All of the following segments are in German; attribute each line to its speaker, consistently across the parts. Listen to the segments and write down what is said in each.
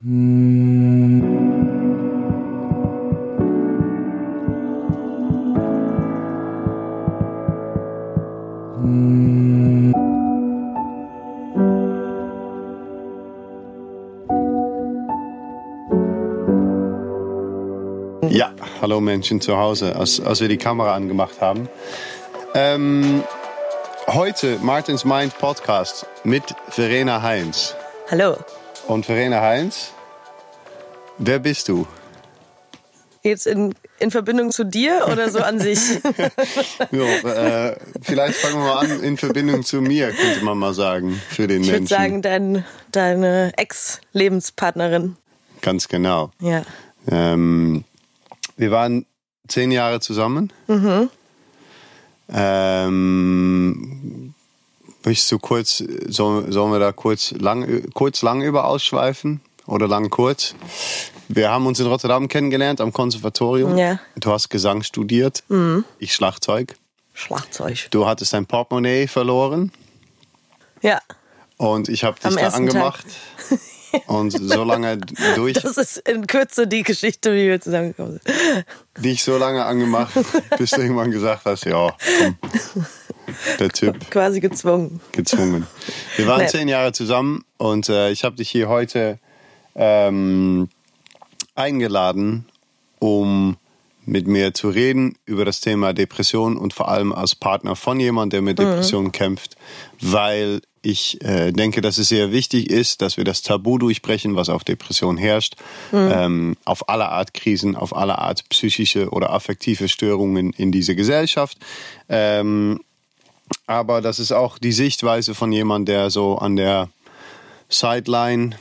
Speaker 1: Ja, hallo Menschen zu Hause, als, als wir die Kamera angemacht haben. Ähm, heute Martins Mind Podcast mit Verena Heinz.
Speaker 2: Hallo.
Speaker 1: Und Verena Heinz, wer bist du?
Speaker 2: Jetzt in, in Verbindung zu dir oder so an sich?
Speaker 1: Jo, äh, vielleicht fangen wir mal an in Verbindung zu mir, könnte man mal sagen, für den
Speaker 2: Ich würde
Speaker 1: Menschen.
Speaker 2: sagen, dein, deine Ex-Lebenspartnerin.
Speaker 1: Ganz genau.
Speaker 2: Ja.
Speaker 1: Ähm, wir waren zehn Jahre zusammen. Ähm, möchtest du kurz, sollen, sollen wir da kurz lang, kurz lang über ausschweifen? Oder lang kurz? Wir haben uns in Rotterdam kennengelernt am Konservatorium.
Speaker 2: Ja.
Speaker 1: Du hast Gesang studiert, ich Schlagzeug.
Speaker 2: Schlagzeug.
Speaker 1: Du hattest dein Portemonnaie verloren
Speaker 2: Ja.
Speaker 1: und ich habe dich
Speaker 2: Am
Speaker 1: da angemacht. Und so lange durch,
Speaker 2: Das ist in Kürze die Geschichte, wie wir zusammengekommen sind.
Speaker 1: dich so lange angemacht, bis du irgendwann gesagt hast, ja, komm, der Typ
Speaker 2: Quasi gezwungen.
Speaker 1: gezwungen. Wir waren
Speaker 2: Nee.
Speaker 1: zehn Jahre zusammen und äh, ich habe dich hier heute ähm, eingeladen, um mit mir zu reden über das Thema Depression und vor allem als Partner von jemandem, der mit Depressionen kämpft, weil ich äh, denke, dass es sehr wichtig ist, dass wir das Tabu durchbrechen, was auf Depression herrscht, ähm, auf alle Art Krisen, auf alle Art psychische oder affektive Störungen in dieser Gesellschaft. Ähm, aber das ist auch die Sichtweise von jemand, der so an der Sideline,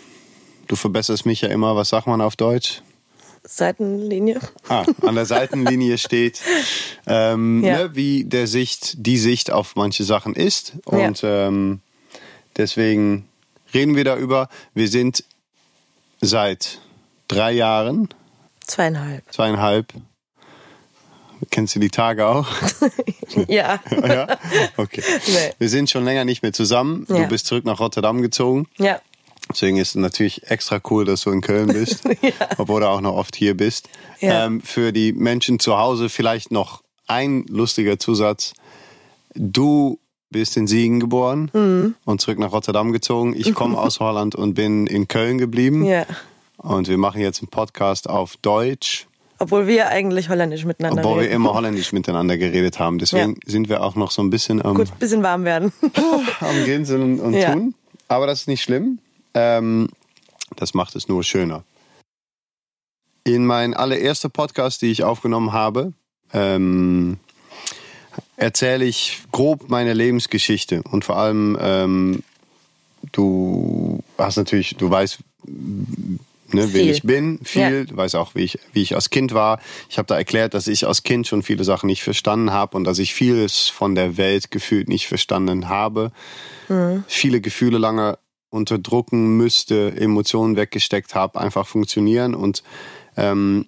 Speaker 1: du verbesserst mich ja immer, was sagt man auf Deutsch?
Speaker 2: Seitenlinie.
Speaker 1: Ah, an der Seitenlinie steht, ähm,
Speaker 2: Ja.
Speaker 1: ne, wie der Sicht, die Sicht auf manche Sachen ist. Und ähm, deswegen reden wir darüber. Wir sind seit drei Jahren,
Speaker 2: Zweieinhalb.
Speaker 1: zweieinhalb, kennst du die Tage auch?
Speaker 2: Ja.
Speaker 1: ja? Okay.
Speaker 2: Nee.
Speaker 1: Wir sind schon länger nicht mehr zusammen. Du
Speaker 2: Ja.
Speaker 1: bist zurück nach Rotterdam gezogen.
Speaker 2: Ja.
Speaker 1: Deswegen ist es natürlich extra cool, dass du in Köln bist, obwohl du auch noch oft hier bist.
Speaker 2: Ja.
Speaker 1: Ähm, für die Menschen zu Hause vielleicht noch ein lustiger Zusatz. Du bist in Siegen geboren
Speaker 2: Mhm.
Speaker 1: und zurück nach Rotterdam gezogen. Ich komme aus Holland und bin in Köln geblieben.
Speaker 2: Ja.
Speaker 1: Und wir machen jetzt einen Podcast auf Deutsch,
Speaker 2: Obwohl wir eigentlich holländisch miteinander
Speaker 1: obwohl wir
Speaker 2: reden.
Speaker 1: immer holländisch miteinander geredet haben. Deswegen sind wir auch noch so ein bisschen am,
Speaker 2: Gut, bisschen warm werden.
Speaker 1: am Grinsen und
Speaker 2: Ja.
Speaker 1: tun. Aber das ist nicht schlimm. Ähm, das macht es nur schöner. In mein allererster Podcast, die ich aufgenommen habe, ähm, erzähle ich grob meine Lebensgeschichte. Und vor allem, ähm, du hast natürlich, du weißt, ne, wer ich bin, viel.
Speaker 2: Ja.
Speaker 1: Du weißt auch, wie ich, wie ich als Kind war. Ich habe da erklärt, dass ich als Kind schon viele Sachen nicht verstanden habe und dass ich vieles von der Welt gefühlt nicht verstanden habe. Viele Gefühle lange unterdrücken müsste, Emotionen weggesteckt habe, einfach funktionieren und ähm,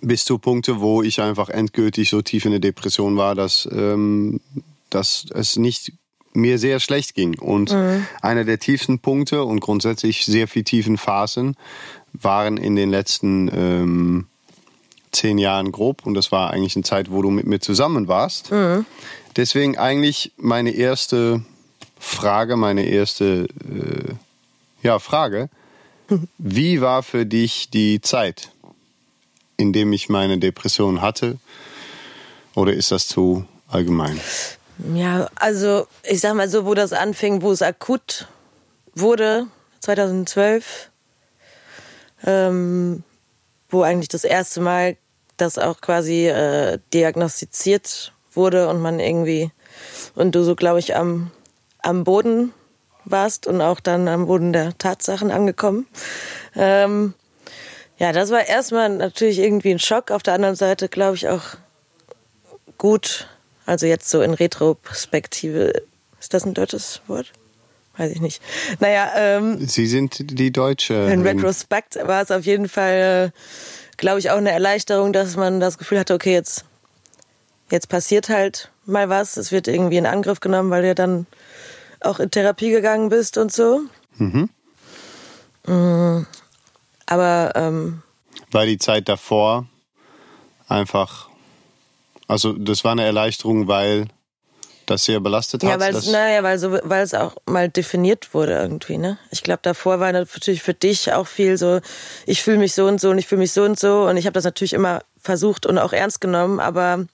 Speaker 1: bis zu Punkte, wo ich einfach endgültig so tief in der Depression war, dass, ähm, dass es nicht mir sehr schlecht ging. Und einer der tiefsten Punkte und grundsätzlich sehr viel tiefen Phasen waren in den letzten ähm, zehn Jahren grob. Und das war eigentlich eine Zeit, wo du mit mir zusammen warst. Deswegen eigentlich meine erste Frage, meine erste äh, ja, Frage. Wie war für dich die Zeit, in dem ich meine Depression hatte? Oder ist das zu allgemein?
Speaker 2: Ja, also ich sag mal so, wo das anfing, wo es akut wurde, 2012, ähm, wo eigentlich das erste Mal das auch quasi äh, diagnostiziert wurde und man irgendwie und du so, glaube ich, am, am Boden warst und auch dann am Boden der Tatsachen angekommen. Ähm, ja, das war erstmal natürlich irgendwie ein Schock. Auf der anderen Seite, glaube ich, auch gut. Also jetzt so in Retrospektive. Ist das ein deutsches Wort? Weiß ich nicht. Naja, ähm,
Speaker 1: Sie sind die Deutsche.
Speaker 2: in Retrospekt war es auf jeden Fall, äh, glaube ich, auch eine Erleichterung, dass man das Gefühl hatte, okay, jetzt, jetzt passiert halt mal was. Es wird irgendwie in Angriff genommen, weil du ja dann auch in Therapie gegangen bist und so. Mm. aber. Ähm,
Speaker 1: Weil die Zeit davor einfach. Also, das war eine Erleichterung, weil das sehr belastet
Speaker 2: ja,
Speaker 1: hat.
Speaker 2: naja, weil so, weil es auch mal definiert wurde irgendwie, ne? Ich glaube, davor war natürlich für dich auch viel so, ich fühle mich so und so und ich fühle mich so und so und ich habe das natürlich immer versucht und auch ernst genommen, aber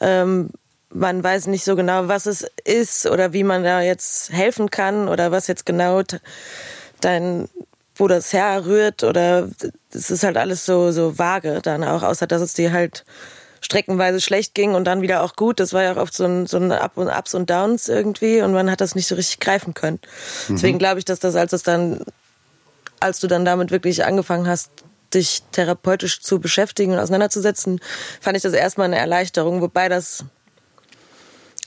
Speaker 2: ähm, man weiß nicht so genau, was es ist oder wie man da jetzt helfen kann oder was jetzt genau dein, wo das herrührt oder es ist halt alles so, so vage dann auch, außer dass es dir halt streckenweise schlecht ging und dann wieder auch gut. Das war ja auch oft so ein, so ein Up und Ups und Downs irgendwie und man hat das nicht so richtig greifen können. Deswegen glaube ich, dass das, als es dann, als du dann damit wirklich angefangen hast, dich therapeutisch zu beschäftigen und auseinanderzusetzen, fand ich das erstmal eine Erleichterung, wobei das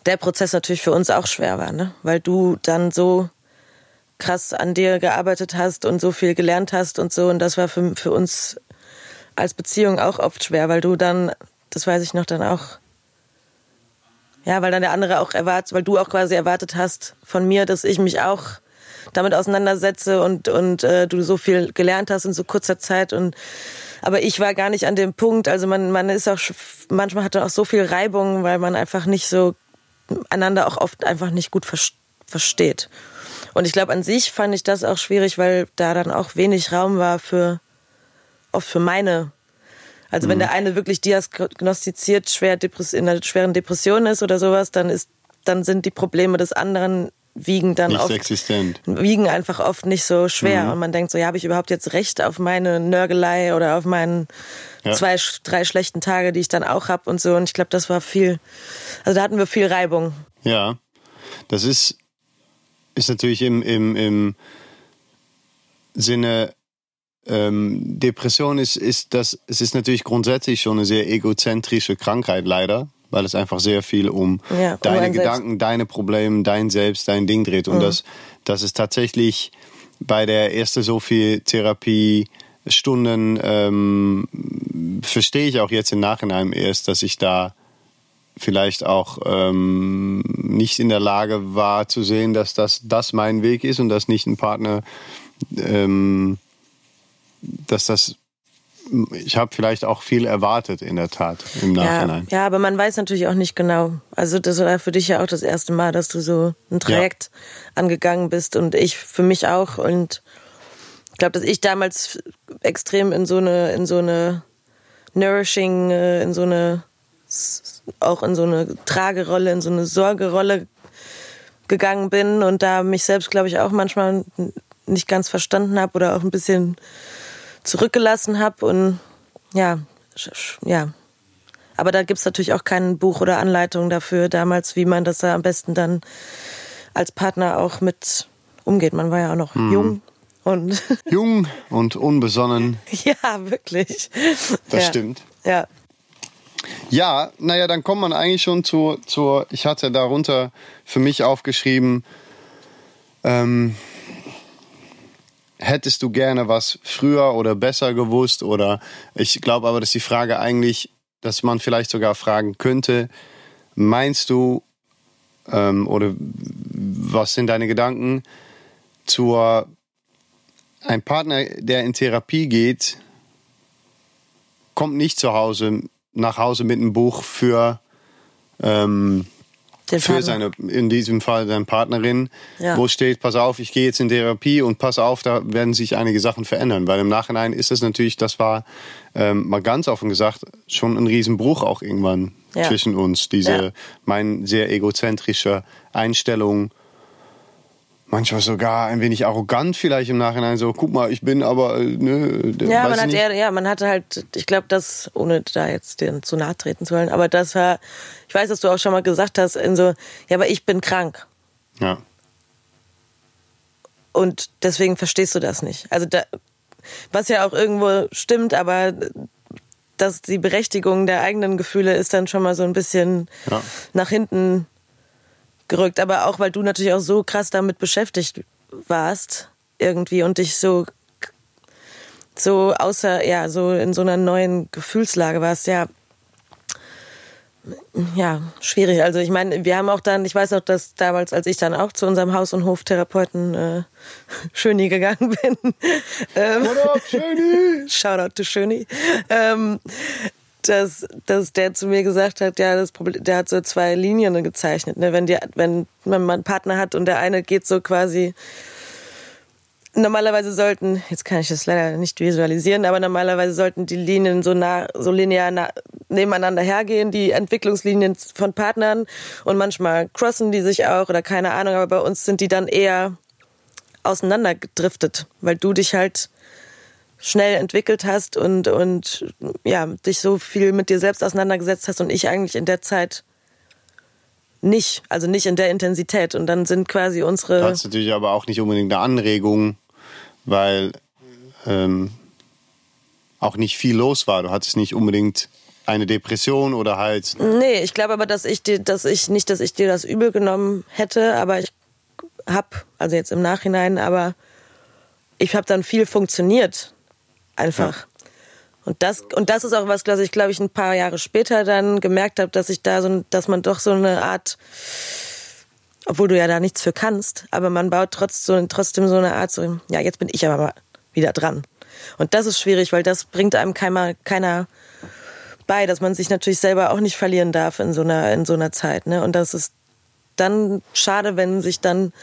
Speaker 2: der Prozess natürlich für uns auch schwer war, ne? Weil du dann so krass an dir gearbeitet hast und so viel gelernt hast und so und das war für, für uns als Beziehung auch oft schwer, weil du dann, das weiß ich noch, dann auch, ja, weil dann der andere auch erwartet, weil du auch quasi erwartet hast von mir, dass ich mich auch damit auseinandersetze und, und äh, du so viel gelernt hast in so kurzer Zeit und aber ich war gar nicht an dem Punkt. Also man, man ist auch manchmal hat man auch so viel Reibung, weil man einfach nicht so einander auch oft einfach nicht gut ver versteht. Und ich glaube, an sich fand ich das auch schwierig, weil da dann auch wenig Raum war für oft für meine. Also wenn der eine wirklich diagnostiziert schwer in einer schweren Depression ist oder sowas, dann ist, dann sind die Probleme des anderen wiegen dann
Speaker 1: Nicht
Speaker 2: oft
Speaker 1: existent.
Speaker 2: wiegen einfach oft nicht so schwer und man denkt so, ja, habe ich überhaupt jetzt recht auf meine Nörgelei oder auf meinen
Speaker 1: Ja.
Speaker 2: zwei, drei schlechten Tage, die ich dann auch habe und so. Und ich glaube, das war viel, also da hatten wir viel Reibung.
Speaker 1: Ja, das ist, ist natürlich im, im, im Sinne ähm, Depression ist, ist das, es ist natürlich grundsätzlich schon eine sehr egozentrische Krankheit leider, weil es einfach sehr viel um
Speaker 2: Ja, um
Speaker 1: deine
Speaker 2: selbst.
Speaker 1: Gedanken, deine Probleme, dein Selbst, dein Ding dreht. Und das, das ist tatsächlich bei der ersten so viel Therapie Stunden ähm, verstehe ich auch jetzt im Nachhinein erst, dass ich da vielleicht auch ähm, nicht in der Lage war zu sehen, dass das, das mein Weg ist und dass nicht ein Partner, ähm, dass das, ich habe vielleicht auch viel erwartet in der Tat im
Speaker 2: Ja,
Speaker 1: Nachhinein.
Speaker 2: ja, aber man weiß natürlich auch nicht genau. Also das war für dich ja auch das erste Mal, dass du so ein Trajekt angegangen bist und ich für mich auch. Und ich glaube, dass ich damals extrem in so eine, in so eine Nourishing, äh, in so eine, auch in so eine Tragerolle, in so eine Sorgerolle gegangen bin und da mich selbst, glaube ich, auch manchmal nicht ganz verstanden habe oder auch ein bisschen zurückgelassen habe und ja, ja. Aber da gibt's natürlich auch kein Buch oder Anleitung dafür damals, wie man das da am besten dann als Partner auch mit umgeht. Man war ja auch noch jung und
Speaker 1: Jung und unbesonnen,
Speaker 2: ja, wirklich.
Speaker 1: das
Speaker 2: ja.
Speaker 1: stimmt.
Speaker 2: Ja.
Speaker 1: Ja, naja, dann kommt man eigentlich schon zur, zur ich hatte darunter für mich aufgeschrieben, ähm, hättest du gerne was früher oder besser gewusst? Oder ich glaube aber, dass die Frage eigentlich, dass man vielleicht sogar fragen könnte, meinst du ähm, oder was sind deine Gedanken zur ein Partner, der in Therapie geht, kommt nicht zu Hause nach Hause mit einem Buch für ähm,
Speaker 2: Den
Speaker 1: für
Speaker 2: Partner.
Speaker 1: seine, in diesem Fall seine Partnerin,
Speaker 2: Ja.
Speaker 1: wo steht, pass auf, ich gehe jetzt in Therapie und pass auf, da werden sich einige Sachen verändern. Weil im Nachhinein ist es natürlich, das war ähm, mal ganz offen gesagt, schon ein Riesenbruch auch irgendwann
Speaker 2: Ja.
Speaker 1: zwischen uns. Diese,
Speaker 2: Ja.
Speaker 1: mein sehr egozentrische Einstellung, manchmal sogar ein wenig arrogant vielleicht im Nachhinein, so, guck mal, ich bin aber, äh, ne,
Speaker 2: Ja, man hat
Speaker 1: nicht.
Speaker 2: eher, ja, man hatte halt, ich glaube, das, ohne da jetzt dir zu nahe treten zu wollen, aber das war, ich weiß, dass du auch schon mal gesagt hast, in so, ja, aber ich bin krank.
Speaker 1: Ja.
Speaker 2: Und deswegen verstehst du das nicht. Also da, was ja auch irgendwo stimmt, aber dass die Berechtigung der eigenen Gefühle ist dann schon mal so ein bisschen
Speaker 1: Ja.
Speaker 2: nach hinten gerückt. Aber auch, weil du natürlich auch so krass damit beschäftigt warst irgendwie und dich so so außer ja so in so einer neuen Gefühlslage warst ja ja, schwierig. Also ich meine, wir haben auch dann, ich weiß noch, dass damals, als ich dann auch zu unserem Haus- und Hoftherapeuten äh, Schöni gegangen bin. ähm,
Speaker 1: What up, Schöni?
Speaker 2: Shoutout to Schöni. Ähm, dass, dass der zu mir gesagt hat, ja, das Problem, der hat so zwei Linien gezeichnet. Ne? Wenn, die, wenn man einen Partner hat und der eine geht so quasi normalerweise sollten, jetzt kann ich das leider nicht visualisieren, aber normalerweise sollten die Linien so nah, so linear nah, nebeneinander hergehen, die Entwicklungslinien von Partnern und manchmal crossen die sich auch oder keine Ahnung, aber bei uns sind die dann eher auseinandergedriftet, weil du dich halt schnell entwickelt hast und, und ja, dich so viel mit dir selbst auseinandergesetzt hast und ich eigentlich in der Zeit nicht, also nicht in der Intensität. Und dann sind quasi unsere.
Speaker 1: Das ist natürlich aber auch nicht unbedingt eine Anregung, weil ähm, auch nicht viel los war. Du hattest nicht unbedingt eine Depression oder halt.
Speaker 2: Nee, ich glaube aber, dass ich dir, dass ich nicht, dass ich dir das übel genommen hätte, aber ich hab, also jetzt im Nachhinein, aber ich habe dann viel funktioniert. Einfach. Ja. Und das, und das ist auch was, was ich, glaube ich, ein paar Jahre später dann gemerkt habe, dass ich da so, dass man doch so eine Art, obwohl du ja da nichts für kannst, aber man baut trotzdem, trotzdem so eine Art, so, ja, jetzt bin ich aber mal wieder dran. Und das ist schwierig, weil das bringt einem keiner, keiner bei, dass man sich natürlich selber auch nicht verlieren darf in so einer, in so einer Zeit. Ne? Und das ist dann schade, wenn sich dann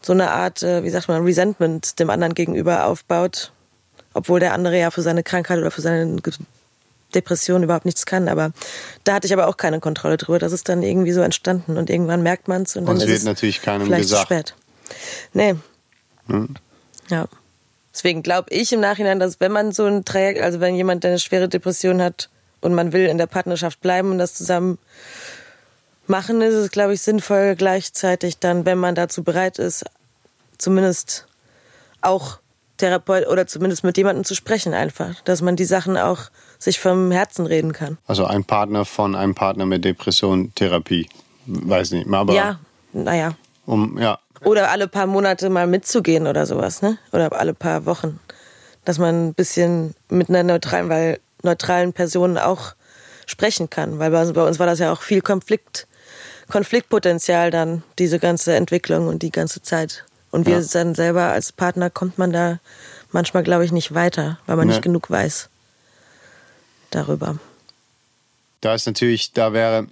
Speaker 2: so eine Art, äh, wie sagt man, Resentment dem anderen gegenüber aufbaut, obwohl der andere ja für seine Krankheit oder für seine Depression überhaupt nichts kann. Aber da hatte ich aber auch keine Kontrolle drüber. Das ist dann irgendwie so entstanden und irgendwann merkt man es und dann
Speaker 1: und
Speaker 2: es
Speaker 1: wird natürlich keinem
Speaker 2: vielleicht
Speaker 1: gesagt.
Speaker 2: zu spät. Nee. Hm. Ja. Deswegen glaube ich im Nachhinein, dass wenn man so ein Trajekt, also wenn jemand eine schwere Depression hat und man will in der Partnerschaft bleiben und das zusammen machen, ist es, glaube ich, sinnvoll gleichzeitig dann, wenn man dazu bereit ist, zumindest auch Therapeut oder zumindest mit jemandem zu sprechen einfach, dass man die Sachen auch sich vom Herzen reden kann.
Speaker 1: Also ein Partner von einem Partner mit Depression Therapie, weiß nicht, aber
Speaker 2: ja, naja.
Speaker 1: Um ja.
Speaker 2: Oder alle paar Monate mal mitzugehen oder sowas, ne? Oder alle paar Wochen, dass man ein bisschen mit einer neutralen, weil neutralen Person auch sprechen kann, weil bei, bei uns war das ja auch viel Konflikt, Konfliktpotenzial dann diese ganze Entwicklung und die ganze Zeit. Und wir ja. dann selber als Partner kommt man da manchmal, glaube ich, nicht weiter, weil man nee. nicht genug weiß darüber.
Speaker 1: Da ist natürlich, da wäre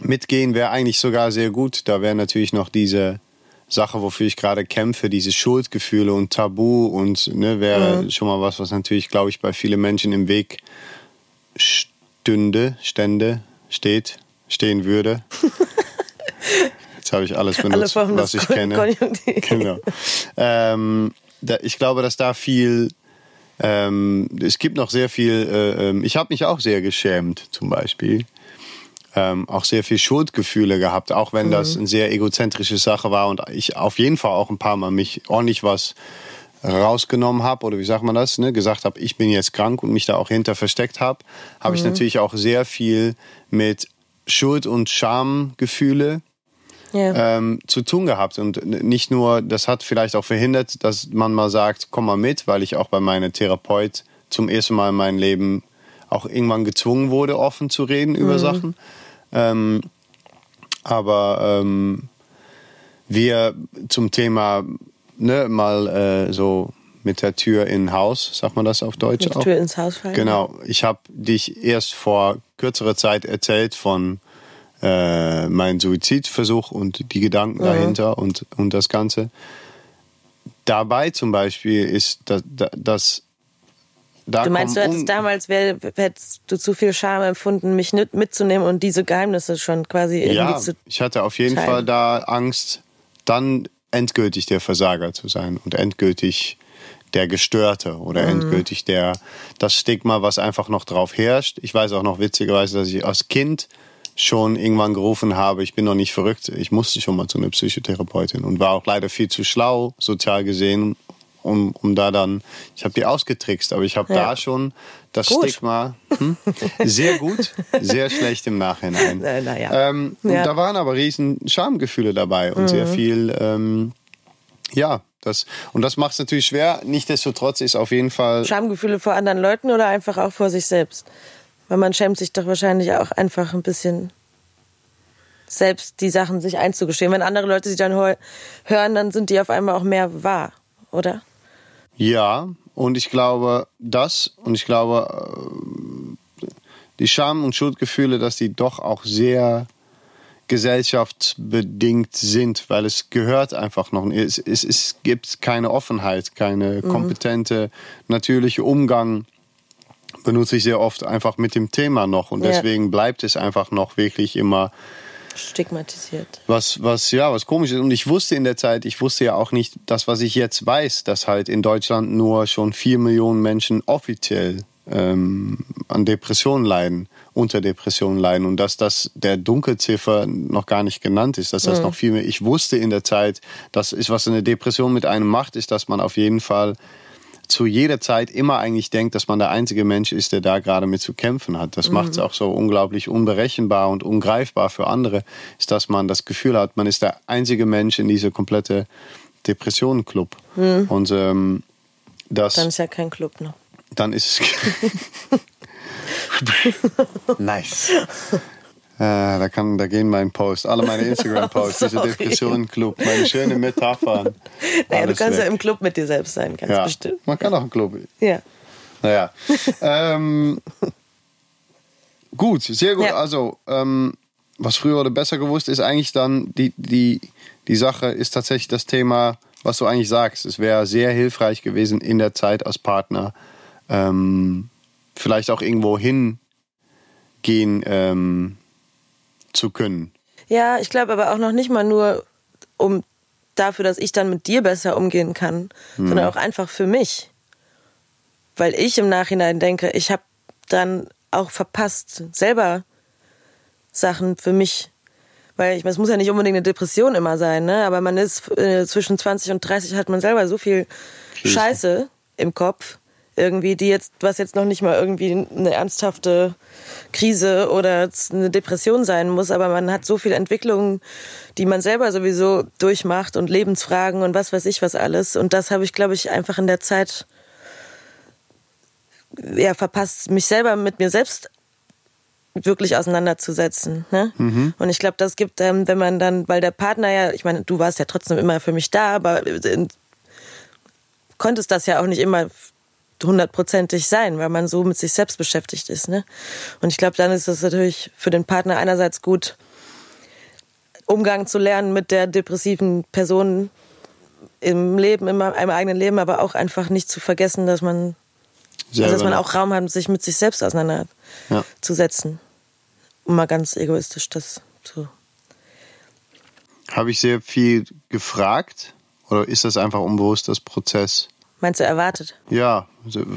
Speaker 1: mitgehen wäre eigentlich sogar sehr gut. Da wäre natürlich noch diese Sache, wofür ich gerade kämpfe, diese Schuldgefühle und Tabu und ne, wäre mhm. schon mal was, was natürlich, glaube ich, bei vielen Menschen im Weg stünde, stände, steht, stehen würde. Jetzt habe ich alles benutzt,
Speaker 2: Alle
Speaker 1: was ich kenne. Genau. Ähm, da, ich glaube, dass da viel. Ähm, es gibt noch sehr viel. Äh, ähm, ich habe mich auch sehr geschämt, zum Beispiel. Ähm, auch sehr viel Schuldgefühle gehabt, auch wenn mhm. das eine sehr egozentrische Sache war und ich auf jeden Fall auch ein paar Mal mich ordentlich was rausgenommen habe oder wie sagt man das, ne, gesagt habe, ich bin jetzt krank und mich da auch hinter versteckt habe, habe mhm. ich natürlich auch sehr viel mit Schuld- und Schamgefühle ähm, zu tun gehabt. Und nicht nur, das hat vielleicht auch verhindert, dass man mal sagt, komm mal mit, weil ich auch bei meiner Therapeut zum ersten Mal in meinem Leben auch irgendwann gezwungen wurde, offen zu reden über mhm. Sachen. Ähm, aber ähm, wir zum Thema ne, mal äh, so mit der Tür in Haus, sagt man das auf Deutsch
Speaker 2: mit
Speaker 1: auch?
Speaker 2: Tür ins Haus fallen.
Speaker 1: Genau. Ich habe dich erst vor kürzerer Zeit erzählt von äh, mein Suizidversuch und die Gedanken mhm. dahinter und, und das Ganze. Dabei zum Beispiel ist das, das da
Speaker 2: du meinst, du hättest damals wär, hättest du zu viel Scham empfunden, mich mitzunehmen und diese Geheimnisse schon quasi irgendwie
Speaker 1: ja,
Speaker 2: zu.
Speaker 1: Ich hatte auf jeden teilen. Fall da Angst, dann endgültig der Versager zu sein und endgültig der Gestörte oder mhm. endgültig der das Stigma, was einfach noch drauf herrscht. Ich weiß auch noch witzigerweise, dass ich als Kind schon irgendwann gerufen habe, ich bin noch nicht verrückt, ich musste schon mal zu einer Psychotherapeutin und war auch leider viel zu schlau, sozial gesehen, um, um da dann, ich habe die ausgetrickst, aber ich habe ja. da schon das gut. Stigma hm, sehr gut, sehr schlecht im Nachhinein.
Speaker 2: Na, na ja.
Speaker 1: ähm, ja. Da waren aber riesen Schamgefühle dabei und mhm. sehr viel, ähm, ja, das, und das macht es natürlich schwer. Nichtsdestotrotz ist auf jeden Fall.
Speaker 2: Schamgefühle vor anderen Leuten oder einfach auch vor sich selbst? Weil man schämt sich doch wahrscheinlich auch einfach ein bisschen selbst die Sachen sich einzugestehen. Wenn andere Leute sie dann hören, dann sind die auf einmal auch mehr wahr, oder?
Speaker 1: Ja, und ich glaube, das und ich glaube, äh, die Scham- und Schuldgefühle, dass die doch auch sehr gesellschaftsbedingt sind, weil es gehört einfach noch. Es, es, es gibt keine Offenheit, keine mhm. kompetente, natürliche Umgang benutze ich sehr oft einfach mit dem Thema noch und ja. deswegen bleibt es einfach noch wirklich immer
Speaker 2: stigmatisiert.
Speaker 1: Was, was, ja, was komisch ist. Und ich wusste in der Zeit, ich wusste ja auch nicht, das, was ich jetzt weiß, dass halt in Deutschland nur schon vier Millionen Menschen offiziell ähm, an Depressionen leiden, unter Depressionen leiden und dass das der Dunkelziffer noch gar nicht genannt ist, dass das mhm. noch viel mehr. Ich wusste in der Zeit, das ist, was eine Depression mit einem macht, ist, dass man auf jeden Fall zu jeder Zeit immer eigentlich denkt, dass man der einzige Mensch ist, der da gerade mit zu kämpfen hat. Das mhm. macht es auch so unglaublich unberechenbar und ungreifbar für andere, ist, dass man das Gefühl hat, man ist der einzige Mensch in dieser komplette Depressionenclub. Mhm. Und ähm, das.
Speaker 2: Dann ist ja kein Club, ne?
Speaker 1: Dann ist es. nice. Äh, da, kann, da gehen mein Post, alle meine Instagram-Posts, diese Depressionen-Club, meine schönen Metaphern.
Speaker 2: Naja, du kannst weg. ja im Club mit dir selbst sein, ganz ja, bestimmt.
Speaker 1: Man kann auch im Club.
Speaker 2: Ja.
Speaker 1: Naja. ähm, gut, sehr gut. Ja. Also, ähm, was früher oder besser gewusst ist, eigentlich dann die, die, die Sache ist tatsächlich das Thema, was du eigentlich sagst. Es wäre sehr hilfreich gewesen in der Zeit als Partner, ähm, vielleicht auch irgendwo hingehen, ähm, zu können.
Speaker 2: Ja, ich glaube aber auch noch nicht mal nur um dafür, dass ich dann mit dir besser umgehen kann, hm. sondern auch einfach für mich. Weil ich im Nachhinein denke, ich habe dann auch verpasst, selber Sachen für mich. Weil ich, es muss ja nicht unbedingt eine Depression immer sein, ne? Aber man ist äh, zwischen 20 und 30 hat man selber so viel Scheiße im Kopf, irgendwie, die jetzt, was jetzt noch nicht mal irgendwie eine ernsthafte Krise oder eine Depression sein muss, aber man hat so viel Entwicklung, die man selber sowieso durchmacht und Lebensfragen und was weiß ich was alles. Und das habe ich, glaube ich, einfach in der Zeit ja, verpasst, mich selber mit mir selbst wirklich auseinanderzusetzen. Ne? Mhm. Und ich glaube, das gibt, ähm, wenn man dann, weil der Partner ja, ich meine, du warst ja trotzdem immer für mich da, aber in, konntest das ja auch nicht immer hundertprozentig sein, weil man so mit sich selbst beschäftigt ist. Ne? Und ich glaube, dann ist es natürlich für den Partner einerseits gut, Umgang zu lernen mit der depressiven Person im Leben, im, im eigenen Leben, aber auch einfach nicht zu vergessen, dass man, also dass man auch Raum hat, sich mit sich selbst auseinanderzusetzen. Ja. Um mal ganz egoistisch das zu.
Speaker 1: Habe ich sehr viel gefragt oder ist das einfach unbewusst das Prozess?
Speaker 2: Meinst du erwartet?
Speaker 1: Ja,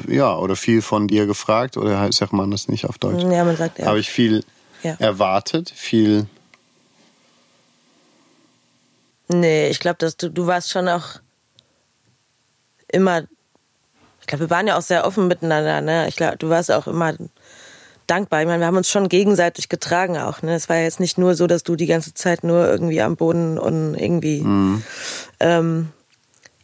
Speaker 1: ja, oder viel von dir gefragt, oder sagt man das nicht auf Deutsch?
Speaker 2: Ja, man sagt ja.
Speaker 1: Habe ich viel ja. erwartet, viel.
Speaker 2: Nee, ich glaube, dass du, du warst schon auch immer. Ich glaube, wir waren ja auch sehr offen miteinander, ne? Ich glaube, du warst auch immer dankbar. Ich meine, wir haben uns schon gegenseitig getragen auch. Ne? Es war ja jetzt nicht nur so, dass du die ganze Zeit nur irgendwie am Boden und irgendwie mhm. ähm,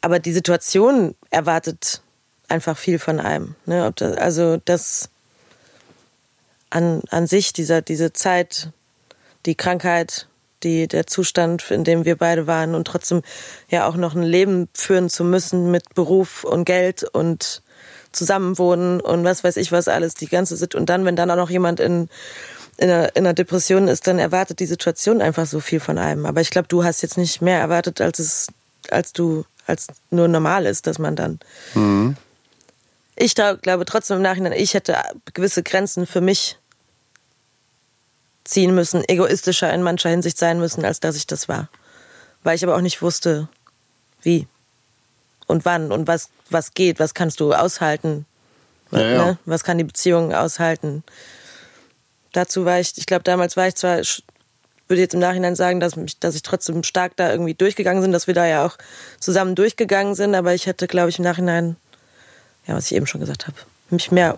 Speaker 2: aber die Situation erwartet einfach viel von einem. Ne? Das, also das an, an sich, dieser, diese Zeit, die Krankheit, die, der Zustand, in dem wir beide waren und trotzdem ja auch noch ein Leben führen zu müssen mit Beruf und Geld und Zusammenwohnen und was weiß ich was alles, die ganze Situation. Und dann, wenn dann auch noch jemand in, in, einer, in einer Depression ist, dann erwartet die Situation einfach so viel von einem. Aber ich glaube, du hast jetzt nicht mehr erwartet, als es, als du als nur normal ist, dass man dann. Mhm. Ich glaube trotzdem im Nachhinein, ich hätte gewisse Grenzen für mich ziehen müssen, egoistischer in mancher Hinsicht sein müssen, als dass ich das war. Weil ich aber auch nicht wusste, wie und wann und was, was geht, was kannst du aushalten, ja, ja. Ne? was kann die Beziehung aushalten. Dazu war ich, ich glaube, damals war ich zwar würde jetzt im Nachhinein sagen, dass, mich, dass ich trotzdem stark da irgendwie durchgegangen bin, dass wir da ja auch zusammen durchgegangen sind. Aber ich hätte, glaube ich, im Nachhinein, ja, was ich eben schon gesagt habe, mich mehr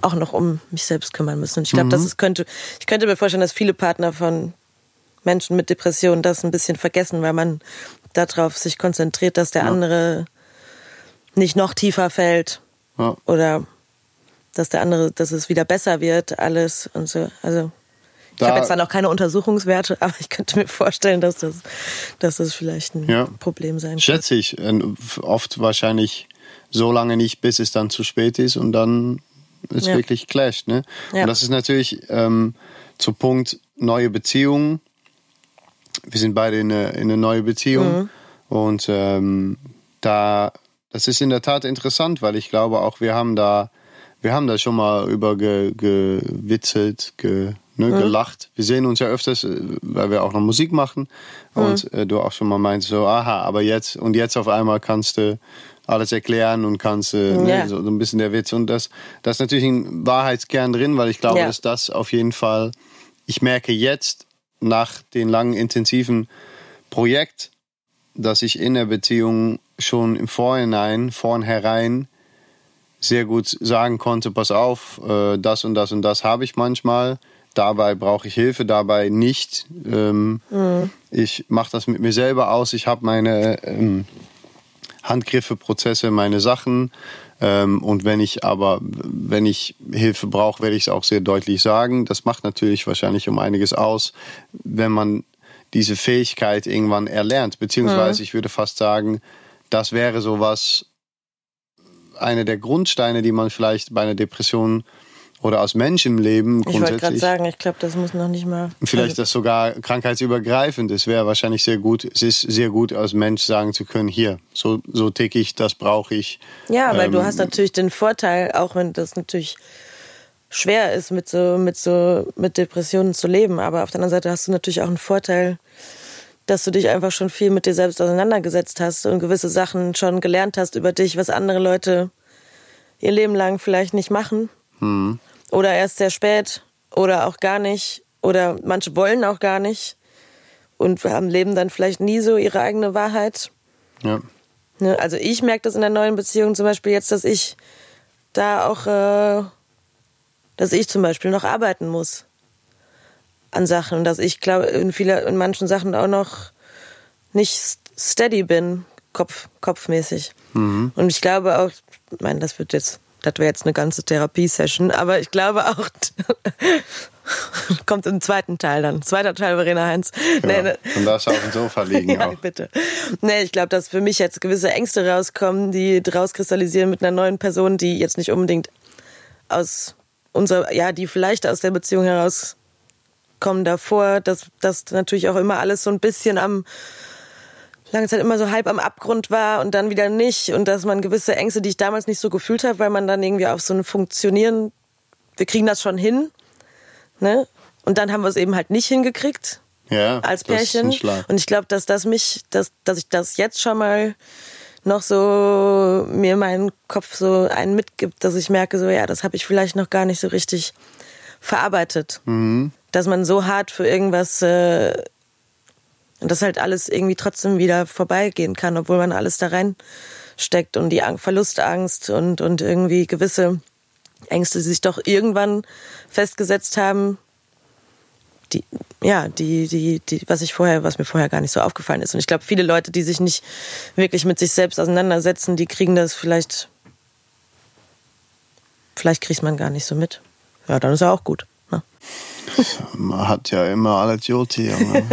Speaker 2: auch noch um mich selbst kümmern müssen. Und ich glaube, mhm. das ist, könnte, ich könnte mir vorstellen, dass viele Partner von Menschen mit Depressionen das ein bisschen vergessen, weil man darauf sich konzentriert, dass der ja. andere nicht noch tiefer fällt ja. oder dass der andere, dass es wieder besser wird, alles und so. Also ich
Speaker 1: Da-
Speaker 2: habe jetzt zwar noch keine Untersuchungswerte, aber ich könnte mir vorstellen, dass das, dass das vielleicht ein
Speaker 1: Ja.
Speaker 2: Problem sein kann.
Speaker 1: Schätze ich. äh, Oft wahrscheinlich so lange nicht, bis es dann zu spät ist und dann es
Speaker 2: Ja.
Speaker 1: wirklich clasht. Ne?
Speaker 2: Ja.
Speaker 1: Und das ist natürlich ähm, zu Punkt neue Beziehungen. Wir sind beide in eine, in eine neue Beziehung
Speaker 2: Mhm.
Speaker 1: und ähm, da das ist in der Tat interessant, weil ich glaube auch wir haben da wir haben da schon mal über ge, gewitzelt, ge, ne,
Speaker 2: Mhm.
Speaker 1: gelacht. Wir sehen uns ja öfters, äh, weil wir auch noch Musik machen.
Speaker 2: Mhm.
Speaker 1: Und äh, du auch schon mal meinst, so, aha, aber jetzt, und jetzt auf einmal kannst du alles erklären und kannst äh, ne,
Speaker 2: Ja.
Speaker 1: so, so ein bisschen der Witz. Und das, das ist natürlich ein Wahrheitskern drin, weil ich glaube,
Speaker 2: Ja.
Speaker 1: dass das auf jeden Fall, ich merke jetzt nach den langen, intensiven Projekt, dass ich in der Beziehung schon im Vorhinein, vornherein sehr gut sagen konnte, pass auf, äh, das und das und das habe ich manchmal. Dabei brauche ich Hilfe, dabei nicht. Ähm, Ich mache das mit mir selber aus. Ich habe meine ähm, Handgriffe, Prozesse, meine Sachen. Ähm, und wenn ich aber, wenn ich Hilfe brauche, werde ich es auch sehr deutlich sagen. Das macht natürlich wahrscheinlich um einiges aus, wenn man diese Fähigkeit irgendwann erlernt. Beziehungsweise ich würde fast sagen, das wäre sowas, eine der Grundsteine, die man vielleicht bei einer Depression oder als Mensch im Leben
Speaker 2: Ich wollte gerade
Speaker 1: grundsätzlich
Speaker 2: sagen, ich glaube, das muss noch nicht mal.
Speaker 1: Vielleicht
Speaker 2: also,
Speaker 1: das sogar krankheitsübergreifend ist, wäre wahrscheinlich sehr gut. Es ist sehr gut, als Mensch sagen zu können, hier, so, so tick ich, das brauche ich.
Speaker 2: Ja, weil du
Speaker 1: ähm,
Speaker 2: hast natürlich den Vorteil, auch wenn das natürlich schwer ist, mit so, mit so, mit Depressionen zu leben, aber auf der anderen Seite hast du natürlich auch einen Vorteil, dass du dich einfach schon viel mit dir selbst auseinandergesetzt hast und gewisse Sachen schon gelernt hast über dich, was andere Leute ihr Leben lang vielleicht nicht machen. Oder erst sehr spät oder auch gar nicht. Oder manche wollen auch gar nicht und haben leben dann vielleicht nie so ihre eigene Wahrheit.
Speaker 1: Ja.
Speaker 2: Ne, also ich merke das in der neuen Beziehung zum Beispiel jetzt, dass ich da auch, äh, dass ich zum Beispiel noch arbeiten muss an Sachen und dass ich glaube in viele, in manchen Sachen auch noch nicht steady bin, Kopf, kopfmäßig. Und ich glaube auch, ich meine, das wird jetzt, das wäre jetzt eine ganze Therapiesession, aber ich glaube auch, kommt im zweiten Teil dann. Zweiter Teil Verena Heinz. Nee,
Speaker 1: ja.
Speaker 2: ne-
Speaker 1: Und darfst du auf dem Sofa liegen
Speaker 2: ja,
Speaker 1: auch.
Speaker 2: bitte. Nee, ich glaube, dass für mich jetzt gewisse Ängste rauskommen, die rauskristallisieren mit einer neuen Person, die jetzt nicht unbedingt aus unserer, ja, die vielleicht aus der Beziehung herauskommen davor, dass das natürlich auch immer alles so ein bisschen am lange Zeit immer so halb am Abgrund war und dann wieder nicht und dass man gewisse Ängste, die ich damals nicht so gefühlt habe, weil man dann irgendwie auf so ein Funktionieren, wir kriegen das schon hin, ne? Und dann haben wir es eben halt nicht hingekriegt
Speaker 1: Ja,
Speaker 2: als Pärchen. Und ich glaube, dass das mich, dass, dass ich das jetzt schon mal noch so mir meinen Kopf so einen mitgibt, dass ich merke, so ja, das habe ich vielleicht noch gar nicht so richtig verarbeitet.
Speaker 1: Mhm.
Speaker 2: Dass man so hart für irgendwas äh, und das halt alles irgendwie trotzdem wieder vorbeigehen kann, obwohl man alles da reinsteckt und die Ang- Verlustangst und, und irgendwie gewisse Ängste, die sich doch irgendwann festgesetzt haben, die, ja, die, die, die, was ich vorher, was mir vorher gar nicht so aufgefallen ist. Und ich glaube, viele Leute, die sich nicht wirklich mit sich selbst auseinandersetzen, die kriegen das vielleicht, vielleicht kriegt man gar nicht so mit. Ja, dann ist ja auch gut. Ne?
Speaker 1: Man hat ja immer alles gut hier. ne?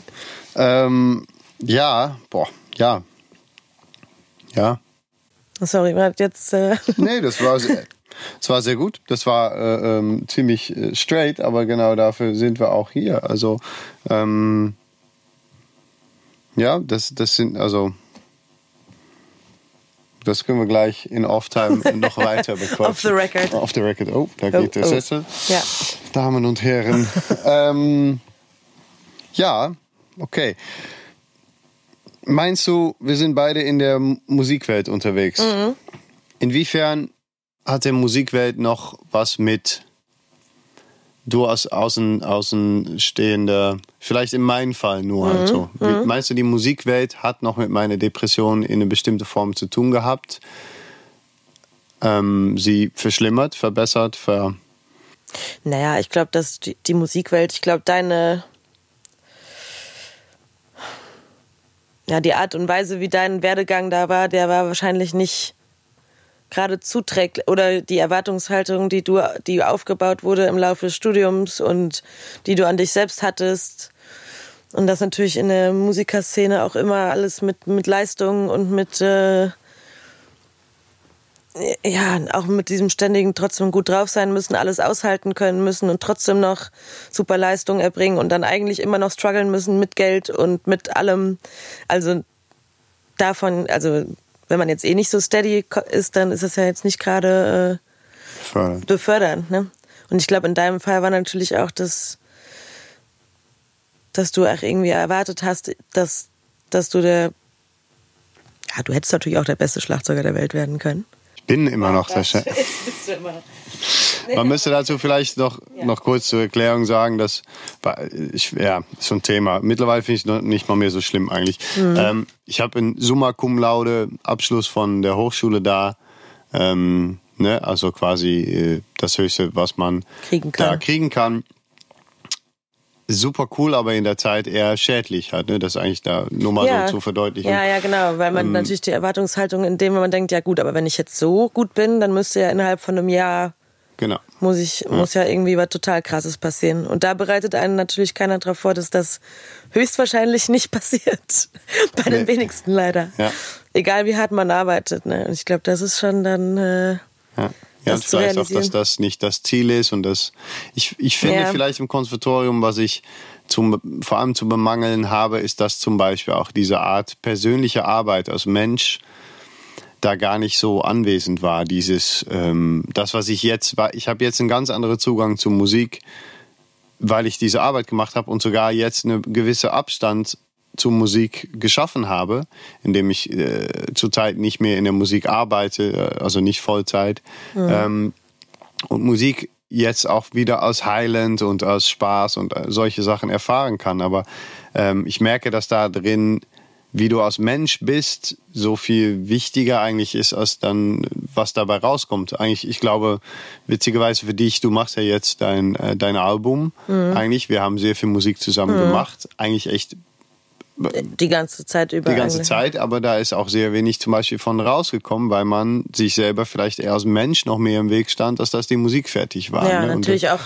Speaker 1: ähm, ja, boah, ja. Ja.
Speaker 2: Sorry, man hat jetzt, äh,
Speaker 1: Nee, das war sehr, das war sehr gut. Das war äh, ähm, ziemlich äh, straight, aber genau dafür sind wir auch hier. Also, ähm, ja, das, das sind, also, das können wir gleich in Off-Time noch weiter bequatschen.
Speaker 2: Off the record.
Speaker 1: Off the record. Oh, da
Speaker 2: Oh,
Speaker 1: geht der
Speaker 2: oh.
Speaker 1: Sessel.
Speaker 2: ja.
Speaker 1: Damen und Herren. ähm, ja, okay. Meinst du, wir sind beide in der Musikwelt unterwegs? Inwiefern hat der Musikwelt noch was mit du als außen, Außenstehender, vielleicht in meinem Fall nur halt so. Wie, meinst du, die Musikwelt hat noch mit meiner Depression in eine bestimmte Form zu tun gehabt? Ähm, sie verschlimmert, verbessert, ver...
Speaker 2: Naja, ich glaube, dass die, die Musikwelt, ich glaube, deine. Ja, die Art und Weise, wie dein Werdegang da war, der war wahrscheinlich nicht gerade zuträgt oder die Erwartungshaltung, die du, die aufgebaut wurde im Laufe des Studiums und die du an dich selbst hattest. Und das natürlich in der Musikerszene auch immer alles mit, mit Leistung und mit, äh, ja, auch mit diesem ständigen trotzdem gut drauf sein müssen, alles aushalten können müssen und trotzdem noch super Leistung erbringen und dann eigentlich immer noch strugglen müssen mit Geld und mit allem. Also davon, also wenn man jetzt eh nicht so steady ist, dann ist das ja jetzt nicht gerade äh, befördernd. Ne? Und ich glaube, in deinem Fall war natürlich auch das, dass du auch irgendwie erwartet hast, dass, dass du der, ja, du hättest natürlich auch der beste Schlagzeuger der Welt werden können.
Speaker 1: Ich bin immer noch der Chef. Man müsste dazu vielleicht noch, ja. noch kurz zur Erklärung sagen, dass ich, ja, so ein Thema. Mittlerweile finde ich es nicht mal mehr so schlimm eigentlich. Mhm. Ähm, ich habe in Summa Cum Laude Abschluss von der Hochschule da. Ähm, ne, also quasi äh, das Höchste, was man kriegen da kriegen kann super cool, aber in der Zeit eher schädlich hat. Ne? Das eigentlich da nur mal ja. so zu verdeutlichen.
Speaker 2: Ja, ja, genau, weil man ähm, natürlich die Erwartungshaltung in dem, wenn man denkt, ja gut, aber wenn ich jetzt so gut bin, dann müsste ja innerhalb von einem Jahr
Speaker 1: Genau.
Speaker 2: Muss ich, ja. muss ja irgendwie was total krasses passieren. Und da bereitet einen natürlich keiner darauf vor, dass das höchstwahrscheinlich nicht passiert. Bei den wenigsten leider.
Speaker 1: Ja.
Speaker 2: Egal wie hart man arbeitet. Ne? Und ich glaube, das ist schon dann. Äh,
Speaker 1: ja. Ja, und ich weiß auch, dass das nicht das Ziel ist und das, ich, ich finde ja. vielleicht im Konservatorium, was ich zum, vor allem zu bemangeln habe, ist, dass zum Beispiel auch diese Art persönliche Arbeit als Mensch da gar nicht so anwesend war. Dieses, ähm, das, was ich jetzt war, ich habe jetzt einen ganz anderen Zugang zu Musik, weil ich diese Arbeit gemacht habe und sogar jetzt eine gewisse Abstand zur Musik geschaffen habe, indem ich äh, zurzeit nicht mehr in der Musik arbeite, äh, also nicht Vollzeit. Mhm. Ähm, und Musik jetzt auch wieder aus Highland und aus Spaß und äh, solche Sachen erfahren kann. Aber ähm, ich merke, dass da drin wie du als Mensch bist, so viel wichtiger eigentlich ist, als dann, was dabei rauskommt. Eigentlich, ich glaube, witzigerweise für dich, du machst ja jetzt dein, äh, dein Album. Mhm. Eigentlich, wir haben sehr viel Musik zusammen mhm. gemacht. Eigentlich echt
Speaker 2: die ganze Zeit über.
Speaker 1: Die ganze eigentlich. Zeit, aber da ist auch sehr wenig zum Beispiel von rausgekommen, weil man sich selber vielleicht eher als Mensch noch mehr im Weg stand, als dass die Musik fertig war.
Speaker 2: Ja,
Speaker 1: ne?
Speaker 2: natürlich auch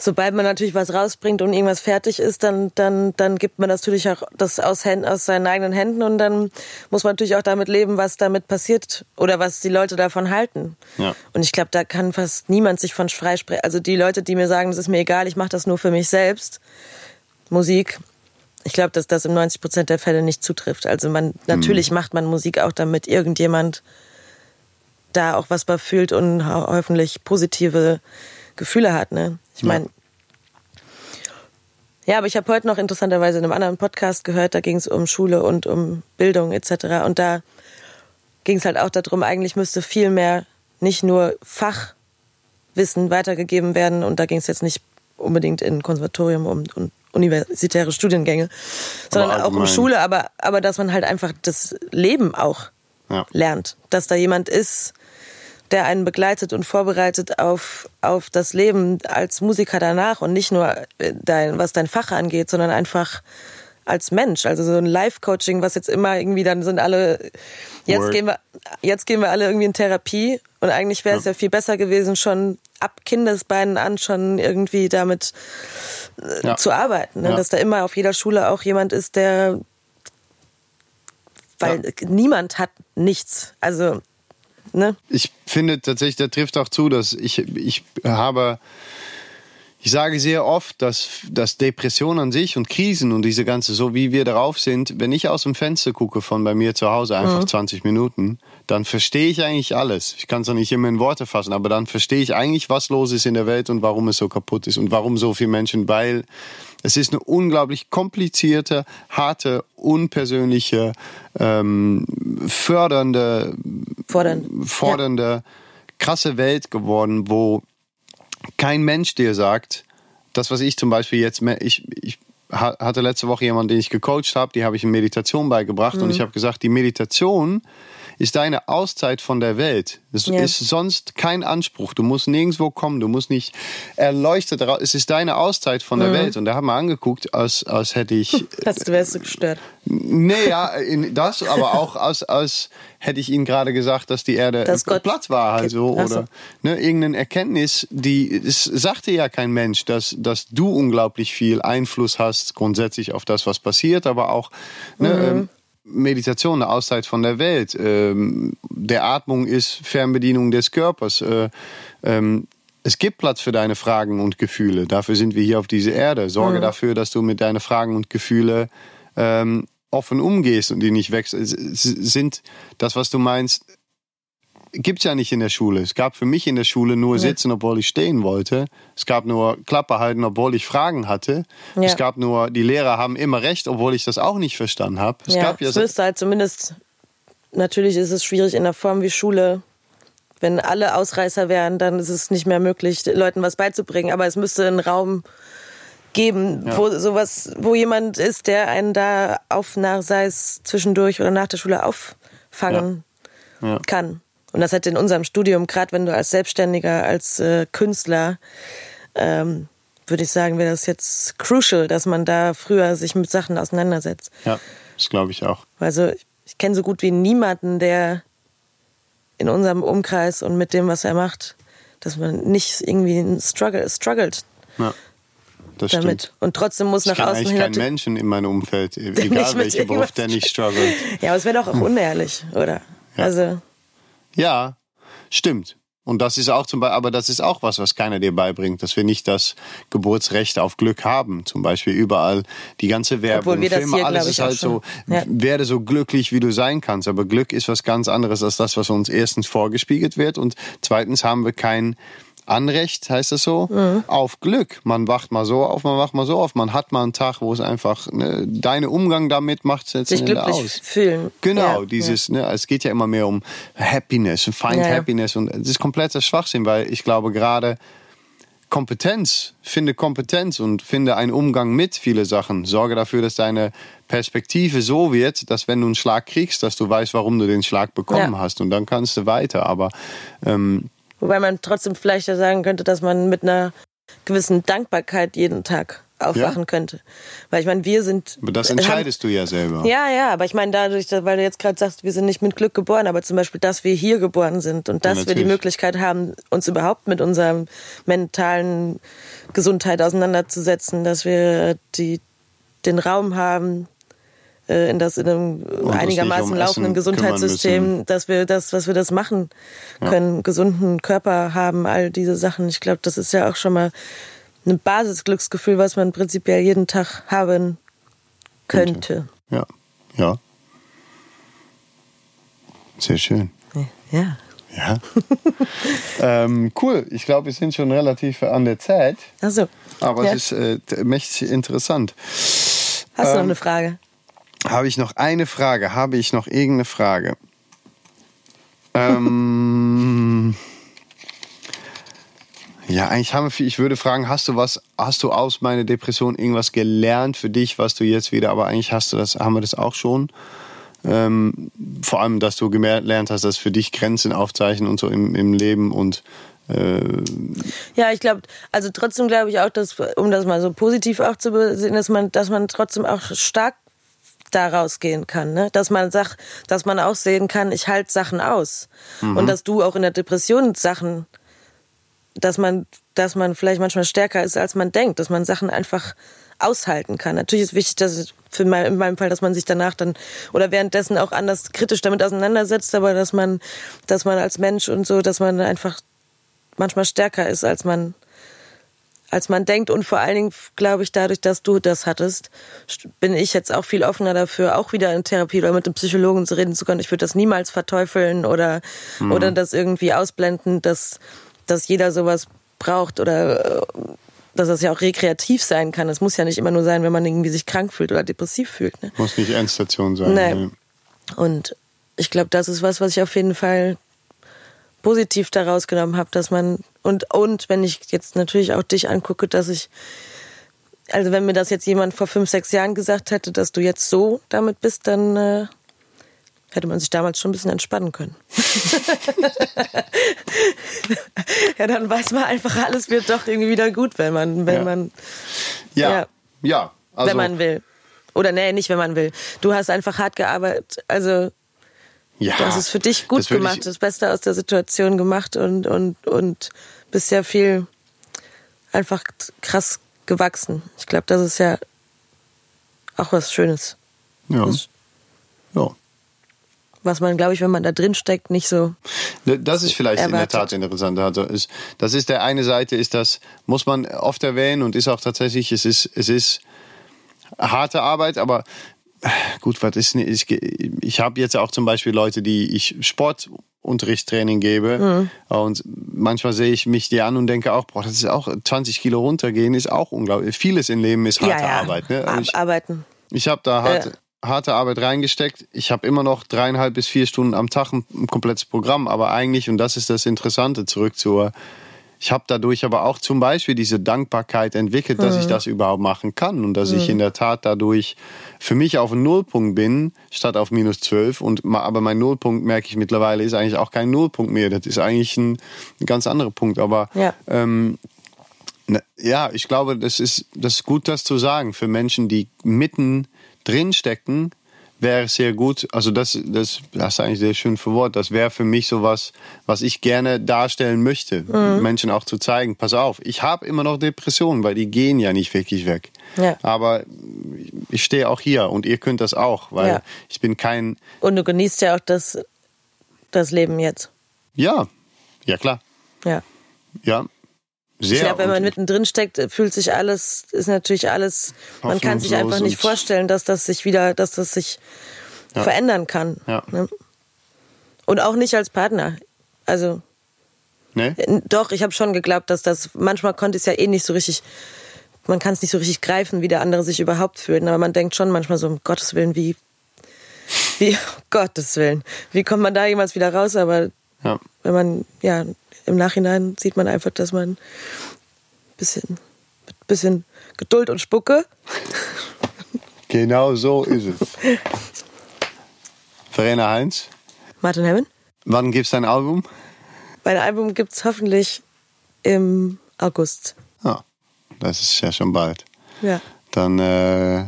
Speaker 2: sobald man natürlich was rausbringt und irgendwas fertig ist, dann, dann, dann gibt man natürlich auch das aus, Händen, aus seinen eigenen Händen und dann muss man natürlich auch damit leben, was damit passiert oder was die Leute davon halten.
Speaker 1: Ja.
Speaker 2: Und ich glaube, da kann fast niemand sich von freisprechen. Also die Leute, die mir sagen, das ist mir egal, ich mache das nur für mich selbst, Musik, ich glaube, dass das in 90 Prozent der Fälle nicht zutrifft. Also man, natürlich mhm. macht man Musik auch, damit irgendjemand da auch was bei fühlt und hoffentlich positive Gefühle hat. Ne? Ich meine, ja, aber ich habe heute noch interessanterweise in einem anderen Podcast gehört, da ging es um Schule und um Bildung etc. Und da ging es halt auch darum, eigentlich müsste viel mehr nicht nur Fachwissen weitergegeben werden. Und da ging es jetzt nicht unbedingt in Konservatorium um, um universitäre Studiengänge, sondern auch um Schule, aber, aber dass man halt einfach das Leben auch ja. lernt. Dass da jemand ist, der einen begleitet und vorbereitet auf, auf das Leben als Musiker danach und nicht nur äh, dein, was dein Fach angeht, sondern einfach als Mensch. Also so ein Live-Coaching, was jetzt immer irgendwie dann sind alle, jetzt gehen wir, jetzt gehen wir alle irgendwie in Therapie und eigentlich wäre es ja. ja. viel besser gewesen, schon ab Kindesbeinen an schon irgendwie damit äh, ja. zu arbeiten. Ne? Ja. Dass da immer auf jeder Schule auch jemand ist, der, weil niemand hat nichts. Also Ne?
Speaker 1: Ich finde tatsächlich, der trifft auch zu, dass ich, ich habe, ich sage sehr oft, dass, dass Depression an sich und Krisen und diese ganze, so wie wir darauf sind, wenn ich aus dem Fenster gucke von bei mir zu Hause einfach mhm. 20 Minuten, dann verstehe ich eigentlich alles. Ich kann es noch nicht immer in Worte fassen, aber dann verstehe ich eigentlich, was los ist in der Welt und warum es so kaputt ist und warum so viele Menschen, weil es ist eine unglaublich komplizierte, harte, unpersönliche, ähm, fördernde,
Speaker 2: Fordern.
Speaker 1: fordernde, ja. krasse Welt geworden, wo kein Mensch dir sagt, das, was ich zum Beispiel jetzt, ich, ich hatte letzte Woche jemanden, den ich gecoacht habe, die habe ich in Meditation beigebracht mhm. und ich habe gesagt, die Meditation ist deine Auszeit von der Welt. Es
Speaker 2: Ja.
Speaker 1: ist sonst kein Anspruch. Du musst nirgendwo kommen. Du musst nicht erleuchtet raus. Es ist deine Auszeit von
Speaker 2: Mhm.
Speaker 1: der Welt. Und da haben wir angeguckt, als, als hätte ich
Speaker 2: Hast du wärst du gestört.
Speaker 1: Nee, ja, in das, aber auch als, als hätte ich Ihnen gerade gesagt, dass die Erde
Speaker 2: Dass Gott
Speaker 1: platt war, halt so,
Speaker 2: Ach so.
Speaker 1: oder ne, irgendeine Erkenntnis, die es sagte ja kein Mensch, dass, dass du unglaublich viel Einfluss hast grundsätzlich auf das, was passiert, aber auch ne,
Speaker 2: Mhm.
Speaker 1: ähm, Meditation, eine Auszeit von der Welt, ähm, der Atmung ist Fernbedienung des Körpers. Äh, ähm, es gibt Platz für deine Fragen und Gefühle. Dafür sind wir hier auf dieser Erde. Sorge dafür, dass du mit deinen Fragen und Gefühle ähm, offen umgehst und die nicht wächst. Es sind das, was du meinst, gibt's ja nicht in der Schule. Es gab für mich in der Schule nur sitzen, obwohl ich stehen wollte. Es gab nur Klappe halten, obwohl ich Fragen hatte.
Speaker 2: Ja.
Speaker 1: Es gab nur, die Lehrer haben immer recht, obwohl ich das auch nicht verstanden habe. Es
Speaker 2: ja,
Speaker 1: gab ja
Speaker 2: es müsste halt zumindest, natürlich ist es schwierig in der Form wie Schule. Wenn alle Ausreißer wären, dann ist es nicht mehr möglich, Leuten was beizubringen. Aber es müsste einen Raum geben, wo sowas, wo jemand ist, der einen da auf, nach, sei es zwischendurch oder nach der Schule auffangen
Speaker 1: Ja.
Speaker 2: kann. Und das hat in unserem Studium, gerade wenn du als Selbstständiger, als äh, Künstler, ähm, würde ich sagen, wäre das jetzt crucial, dass man da früher sich mit Sachen auseinandersetzt.
Speaker 1: ja, das glaube ich auch.
Speaker 2: Also ich, ich kenne so gut wie niemanden, der in unserem Umkreis und mit dem, was er macht, dass man nicht irgendwie struggle, struggelt
Speaker 1: Ja, das
Speaker 2: damit.
Speaker 1: stimmt.
Speaker 2: Und trotzdem muss
Speaker 1: Ich
Speaker 2: nach außen hin
Speaker 1: keinen
Speaker 2: natürlich-
Speaker 1: Menschen in meinem Umfeld, e- egal welcher Beruf, der nicht struggelt.
Speaker 2: Ja, aber es wäre doch auch unehrlich, oder?
Speaker 1: Ja.
Speaker 2: Also
Speaker 1: Ja, stimmt. Und das ist auch zum Beispiel, aber das ist auch was, was keiner dir beibringt, dass wir nicht das Geburtsrecht auf Glück haben. Zum Beispiel überall die ganze Werbung, Filme,
Speaker 2: hier,
Speaker 1: alles ist halt so,
Speaker 2: ja.
Speaker 1: werde so glücklich, wie du sein kannst. Aber Glück ist was ganz anderes als das, was uns erstens vorgespiegelt wird und zweitens haben wir kein Anrecht, heißt das so,
Speaker 2: Mhm.
Speaker 1: auf Glück. Man wacht mal so auf, man wacht mal so auf. Man hat mal einen Tag, wo es einfach, ne, deine Umgang damit macht es
Speaker 2: sich
Speaker 1: letzten Endes
Speaker 2: glücklich
Speaker 1: aus.
Speaker 2: fühlen.
Speaker 1: Genau,
Speaker 2: Ja,
Speaker 1: dieses, ne, es geht ja immer mehr um Happiness, find
Speaker 2: Ja, ja.
Speaker 1: Happiness und es ist kompletter Schwachsinn, weil ich glaube gerade Kompetenz, finde Kompetenz und finde einen Umgang mit viele Sachen. Sorge dafür, dass deine Perspektive so wird, dass wenn du einen Schlag kriegst, dass du weißt, warum du den Schlag bekommen
Speaker 2: Ja.
Speaker 1: hast und dann kannst du weiter. Aber ähm,
Speaker 2: Wobei man trotzdem vielleicht ja sagen könnte, dass man mit einer gewissen Dankbarkeit jeden Tag aufwachen
Speaker 1: Ja.
Speaker 2: könnte. Weil ich meine, wir sind.
Speaker 1: aber das
Speaker 2: haben-
Speaker 1: entscheidest du ja selber.
Speaker 2: Ja, ja, aber ich meine, dadurch, dass- weil du jetzt gerade sagst, wir sind nicht mit Glück geboren, aber zum Beispiel, dass wir hier geboren sind und dass wir die. Möglichkeit haben, uns überhaupt mit unserer mentalen Gesundheit auseinanderzusetzen, dass wir die, den Raum haben, äh, in das in einem
Speaker 1: uns
Speaker 2: einigermaßen
Speaker 1: um
Speaker 2: laufenden Gesundheitssystem, dass wir das, was wir das machen können, gesunden Körper haben, all diese Sachen. Ich glaube, das ist ja auch schon mal ein Basisglücksgefühl, was man prinzipiell jeden Tag haben könnte.
Speaker 1: Ja, ja. Sehr schön.
Speaker 2: Ja.
Speaker 1: Ja. ähm, cool. Ich glaube, wir sind schon relativ an der Zeit.
Speaker 2: Also,
Speaker 1: Aber
Speaker 2: ja.
Speaker 1: es ist äh, mächtig interessant.
Speaker 2: hast du noch
Speaker 1: ähm,
Speaker 2: eine Frage?
Speaker 1: Habe ich noch eine Frage? Habe ich noch irgendeine Frage? ähm, ja, eigentlich haben wir. Ich würde fragen, hast du was, hast du aus meiner Depression irgendwas gelernt für dich, was du jetzt wieder, aber eigentlich hast du das, haben wir das auch schon. Ähm, vor allem, dass du gelernt hast, dass für dich Grenzen aufzeichnen und so im, im Leben und äh,
Speaker 2: Ja, ich glaube, also trotzdem glaube ich auch, dass, um das mal so positiv auch zu sehen, dass man, dass man trotzdem auch stark daraus gehen kann, ne? Dass man sagt, dass man auch sehen kann, ich halte Sachen aus. Und dass du auch in der Depression Sachen, dass man, dass man vielleicht manchmal stärker ist, als man denkt, dass man Sachen einfach aushalten kann. Natürlich ist wichtig, dass für mein, in meinem Fall, dass man sich danach dann oder währenddessen auch anders kritisch damit auseinandersetzt, aber dass man, dass man als Mensch und so, dass man einfach manchmal stärker ist, als man, als man denkt. Und vor allen Dingen, glaube ich, dadurch, dass du das hattest, bin ich jetzt auch viel offener dafür, auch wieder in Therapie oder mit einem Psychologen zu reden zu können. Ich würde das niemals verteufeln oder, oder das irgendwie ausblenden, dass, dass jeder sowas braucht oder äh, dass das ja auch rekreativ sein kann. Es muss ja nicht immer nur sein, wenn man irgendwie sich krank fühlt oder depressiv fühlt. Ne?
Speaker 1: muss nicht Endstation sein.
Speaker 2: Nee.
Speaker 1: Nee.
Speaker 2: Und ich glaube, das ist was, was ich auf jeden Fall positiv daraus genommen habe, dass man und und wenn ich jetzt natürlich auch dich angucke, dass ich also wenn mir das jetzt jemand vor fünf, sechs Jahren gesagt hätte, dass du jetzt so damit bist, dann äh, hätte man sich damals schon ein bisschen entspannen können. ja, dann weiß man einfach, alles wird doch irgendwie wieder gut, wenn man, wenn
Speaker 1: Ja.
Speaker 2: man,
Speaker 1: Ja,
Speaker 2: Ja.
Speaker 1: ja. also,
Speaker 2: wenn man will. Oder nee, nicht wenn man will. Du hast einfach hart gearbeitet. Also
Speaker 1: ja,
Speaker 2: du hast es für dich gut
Speaker 1: das
Speaker 2: gemacht, das Beste aus der Situation gemacht und, und, und bist ja viel einfach krass gewachsen. Ich glaube, das ist ja auch was Schönes.
Speaker 1: ja,
Speaker 2: Das,
Speaker 1: ja.
Speaker 2: was man, glaube ich, wenn man da drin steckt, nicht so.
Speaker 1: Das ist vielleicht in der
Speaker 2: Erwartet.
Speaker 1: Tat interessant. Also ist, das ist der eine Seite, ist das, muss man oft erwähnen und ist auch tatsächlich, es ist, es ist harte Arbeit, aber gut, was ist, ich, ich habe jetzt auch zum Beispiel Leute, die ich Sportunterrichtstraining gebe und manchmal sehe ich mich die an und denke auch, boah, das ist auch 20 Kilo runtergehen, ist auch unglaublich. Vieles im Leben ist harte
Speaker 2: ja, ja.
Speaker 1: Arbeit. Ne? Ich,
Speaker 2: Arbeiten.
Speaker 1: ich habe da harte, harte Arbeit reingesteckt. Ich habe immer noch dreieinhalb bis vier Stunden am Tag ein, ein komplettes Programm. Aber eigentlich, und das ist das Interessante, zurück zur, ich habe dadurch aber auch zum Beispiel diese Dankbarkeit entwickelt, dass ich das überhaupt machen kann und dass ich in der Tat dadurch für mich auf einen Nullpunkt bin, statt auf minus zwölf. Und aber mein Nullpunkt, merke ich mittlerweile, ist eigentlich auch kein Nullpunkt mehr. Das ist eigentlich ein, ein ganz anderer Punkt. Aber
Speaker 2: Ja.
Speaker 1: ähm, na, ja, ich glaube, das ist, das ist gut, das zu sagen. Für Menschen, die mitten drin stecken, wäre es sehr gut. Also das, das, das ist eigentlich sehr schön für Wort. Das wäre für mich sowas, was ich gerne darstellen möchte,
Speaker 2: Mhm.
Speaker 1: Menschen auch zu zeigen. Pass auf, ich habe immer noch Depressionen, weil die gehen ja nicht wirklich weg.
Speaker 2: Ja.
Speaker 1: Aber ich stehe auch hier und ihr könnt das auch, weil
Speaker 2: Ja.
Speaker 1: ich bin kein,
Speaker 2: Und du genießt ja auch das, das Leben jetzt.
Speaker 1: ja, ja klar,
Speaker 2: Ja.
Speaker 1: ja. Sehr.
Speaker 2: Ich glaube, wenn man mittendrin steckt, fühlt sich alles, ist natürlich alles, man kann sich einfach nicht vorstellen, dass das sich wieder, dass das sich verändern kann.
Speaker 1: Ja.
Speaker 2: Ne? Und auch nicht als Partner. Also,
Speaker 1: ne?
Speaker 2: äh, doch, ich habe schon geglaubt, dass das, manchmal konnte es ja eh nicht so richtig, man kann es nicht so richtig greifen, wie der andere sich überhaupt fühlt. Aber man denkt schon manchmal so, um Gottes Willen, wie, wie, um Gottes Willen, wie kommt man da jemals wieder raus? Aber
Speaker 1: Ja.
Speaker 2: wenn man, ja, im Nachhinein sieht man einfach, dass man ein bisschen, mit bisschen Geduld und Spucke.
Speaker 1: Genau so ist es. Verena Heinz,
Speaker 2: Martin Hemming.
Speaker 1: wann gibt's dein Album?
Speaker 2: Mein Album gibt es hoffentlich im August.
Speaker 1: Ah, das ist ja schon bald.
Speaker 2: Ja.
Speaker 1: Dann äh,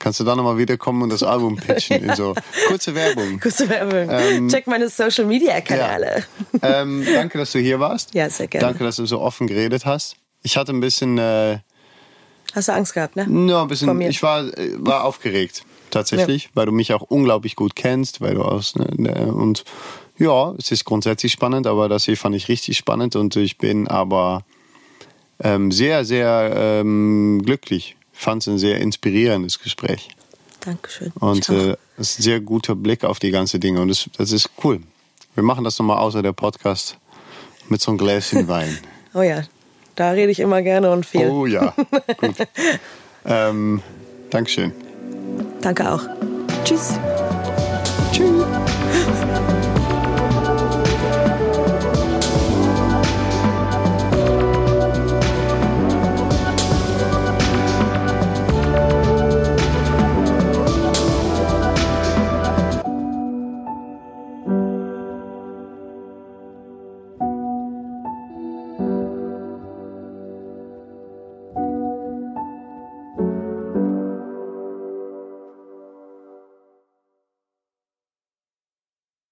Speaker 1: kannst du dann nochmal wiederkommen und das Album pitchen. in so kurze Werbung.
Speaker 2: Kurze Werbung.
Speaker 1: Ähm,
Speaker 2: Check meine Social Media Kanäle.
Speaker 1: Ähm, danke, dass du hier warst.
Speaker 2: Ja, sehr gerne.
Speaker 1: Danke, dass du so offen geredet hast. Ich hatte ein bisschen, äh,
Speaker 2: Hast du Angst gehabt, ne?
Speaker 1: nur ein bisschen, ich war, äh, war aufgeregt tatsächlich, weil du mich auch unglaublich gut kennst, weil du aus ne, ne, und ja, es ist grundsätzlich spannend, aber das hier fand ich richtig spannend und ich bin aber ähm, sehr, sehr ähm, glücklich. Fand es ein sehr inspirierendes Gespräch
Speaker 2: Dankeschön.
Speaker 1: und äh, es ist ein sehr guter Blick auf die ganze Dinge und das, das ist cool. Wir machen das nochmal außer der Podcast mit so einem Gläschen Wein.
Speaker 2: oh ja, da rede ich immer gerne und viel.
Speaker 1: Oh ja, gut. ähm, Dankeschön.
Speaker 2: Danke auch. Tschüss.